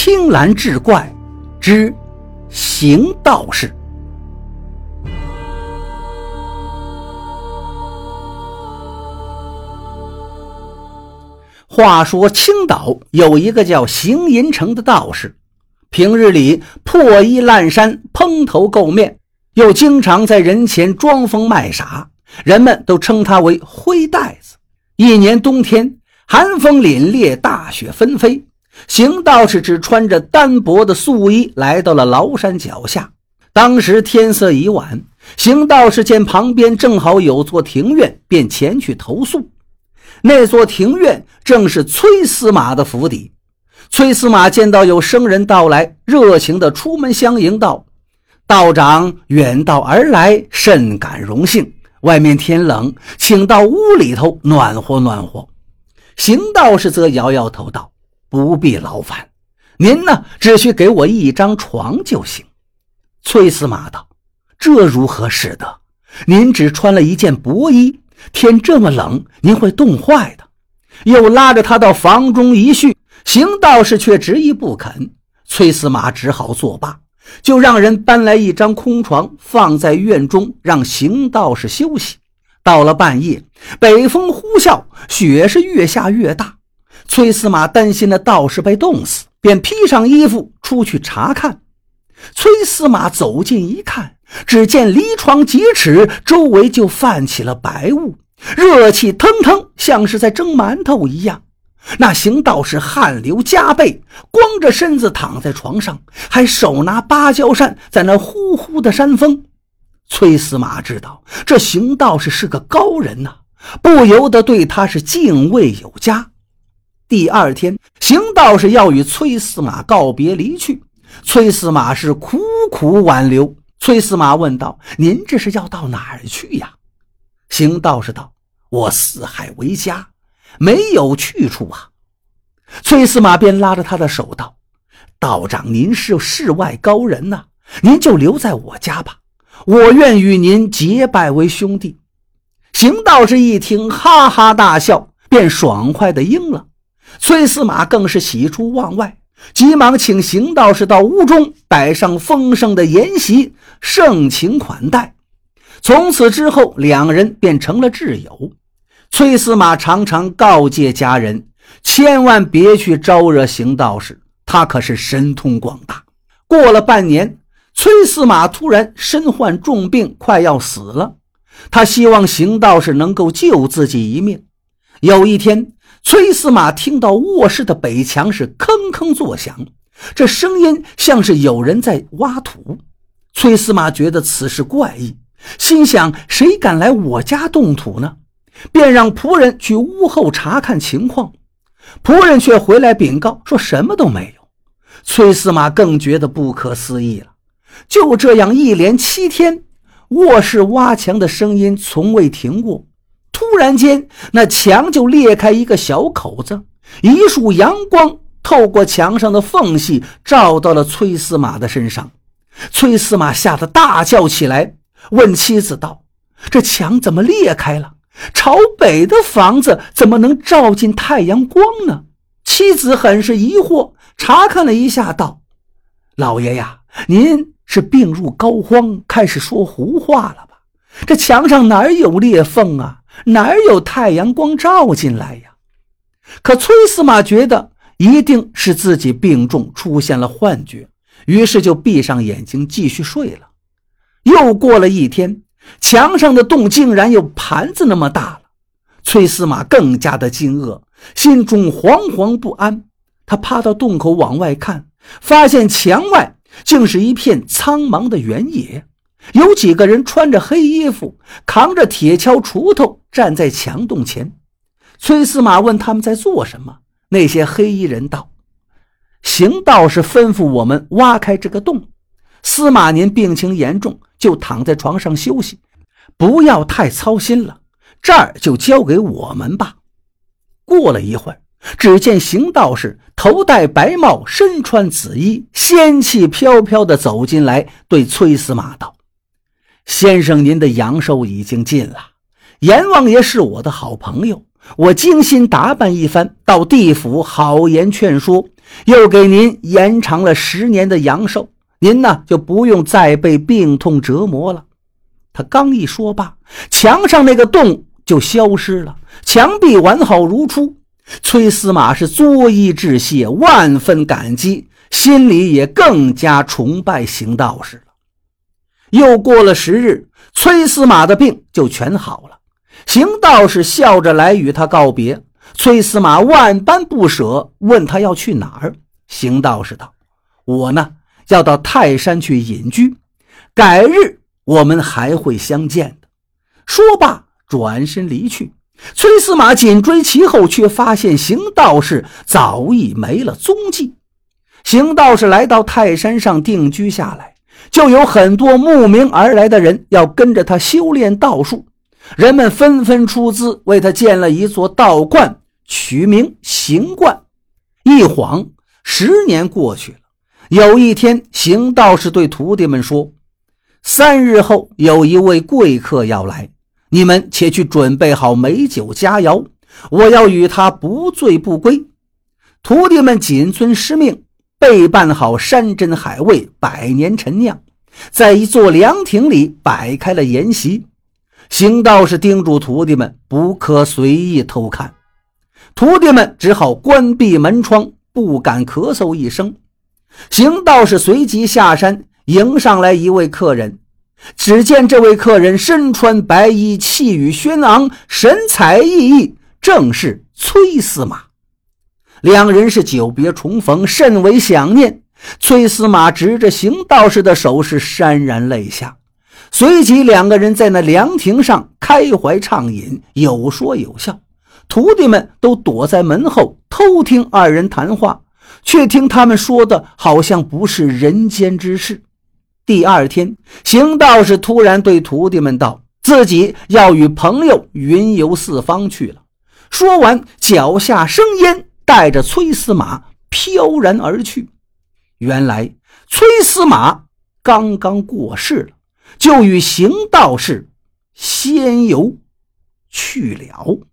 青蓝志怪之行道士。话说青岛有一个叫邢银城的道士，平日里破衣烂衫、蓬头垢面，又经常在人前装疯卖傻，人们都称他为灰袋子。一年冬天，寒风凛冽，大雪纷飞。邢道士只穿着单薄的素衣来到了崂山脚下。当时天色已晚，邢道士见旁边正好有座庭院，便前去投宿。那座庭院正是崔司马的府邸。崔司马见到有生人到来，热情地出门相迎道：“道长远道而来，甚感荣幸。外面天冷，请到屋里头暖和暖和。”邢道士则摇摇头道。不必劳烦，您呢只需给我一张床就行。崔司马道：“这如何使得？您只穿了一件薄衣，天这么冷，您会冻坏的。”又拉着他到房中一叙，邢道士却执意不肯。崔司马只好作罢，就让人搬来一张空床放在院中，让邢道士休息。到了半夜，北风呼啸，雪是越下越大。崔司马担心那道士被冻死，便披上衣服出去查看。崔司马走近一看，只见离床几尺，周围就泛起了白雾，热气腾腾，像是在蒸馒头一样。那行道士汗流浃背，光着身子躺在床上，还手拿芭蕉扇，在那呼呼的扇风。崔司马知道这行道士是个高人呐，不由得对他是敬畏有加。第二天，邢道士要与崔司马告别离去。崔司马是苦苦挽留。崔司马问道：“您这是要到哪儿去呀？”邢道士道：“我四海为家，没有去处啊。”崔司马便拉着他的手道：“道长，您是世外高人呐，您就留在我家吧，我愿与您结拜为兄弟。”邢道士一听，哈哈大笑，便爽快地应了。崔司马更是喜出望外，急忙请邢道士到屋中摆上丰盛的筵席，盛情款待。从此之后，两人便成了挚友。崔司马常常告诫家人，千万别去招惹邢道士，他可是神通广大。过了半年，崔司马突然身患重病，快要死了。他希望邢道士能够救自己一命。有一天。崔司马听到卧室的北墙是吭吭作响，这声音像是有人在挖土。崔司马觉得此事怪异，心想：谁敢来我家动土呢？便让仆人去屋后查看情况。仆人却回来禀告，说什么都没有。崔司马更觉得不可思议了。就这样一连七天，卧室挖墙的声音从未停过。突然间，那墙就裂开一个小口子，一束阳光透过墙上的缝隙，照到了崔司马的身上。崔司马吓得大叫起来，问妻子道：“这墙怎么裂开了？朝北的房子怎么能照进太阳光呢？”妻子很是疑惑，查看了一下，道：“老爷呀，您是病入膏肓，开始说胡话了吧？这墙上哪有裂缝啊？”哪有太阳光照进来呀？可崔司马觉得一定是自己病重，出现了幻觉，于是就闭上眼睛继续睡了。又过了一天，墙上的洞竟然有盘子那么大了。崔司马更加的惊愕，心中惶惶不安。他趴到洞口往外看，发现墙外竟是一片苍茫的原野。有几个人穿着黑衣服，扛着铁锹、锄头，站在墙洞前。崔司马问他们在做什么。那些黑衣人道：“邢道士吩咐我们挖开这个洞。司马您病情严重，就躺在床上休息，不要太操心了。这儿就交给我们吧。”过了一会儿，只见邢道士头戴白帽，身穿紫衣，仙气飘飘地走进来，对崔司马道。先生，您的阳寿已经尽了。阎王爷是我的好朋友，我精心打扮一番，到地府好言劝说，又给您延长了十年的阳寿，您呢就不用再被病痛折磨了。他刚一说罢，墙上那个洞就消失了，墙壁完好如初。崔司马是作揖致谢，万分感激，心里也更加崇拜邢道士。又过了十日，崔司马的病就全好了。邢道士笑着来与他告别。崔司马万般不舍，问他要去哪儿。邢道士道：“我呢，要到泰山去隐居，改日我们还会相见的。”说罢，转身离去。崔司马紧追其后，却发现邢道士早已没了踪迹。邢道士来到泰山上定居下来，就有很多慕名而来的人要跟着他修炼道术。人们纷纷出资为他建了一座道观，取名行观。一晃十年过去了。有一天，邢道士对徒弟们说：“三日后有一位贵客要来。”你们且去准备好美酒佳肴，我要与他不醉不归。徒弟们谨遵师命，备办好山珍海味、百年陈酿，在一座凉亭里摆开了筵席。行道士叮嘱徒弟们不可随意偷看，徒弟们只好关闭门窗，不敢咳嗽一声。行道士随即下山迎上来一位客人。只见这位客人身穿白衣，气宇轩昂，神采奕奕，正是崔司马。两人是久别重逢，甚为想念。崔司马执着邢道士的手，是潸然泪下。随即，两个人在那凉亭上开怀畅饮，有说有笑。徒弟们都躲在门后偷听二人谈话，却听他们说的好像不是人间之事。第二天，邢道士突然对徒弟们道：“自己要与朋友云游四方去了。”说完，脚下生烟，带着崔司马飘然而去。原来，崔司马刚刚过世了，就与邢道士仙游去了。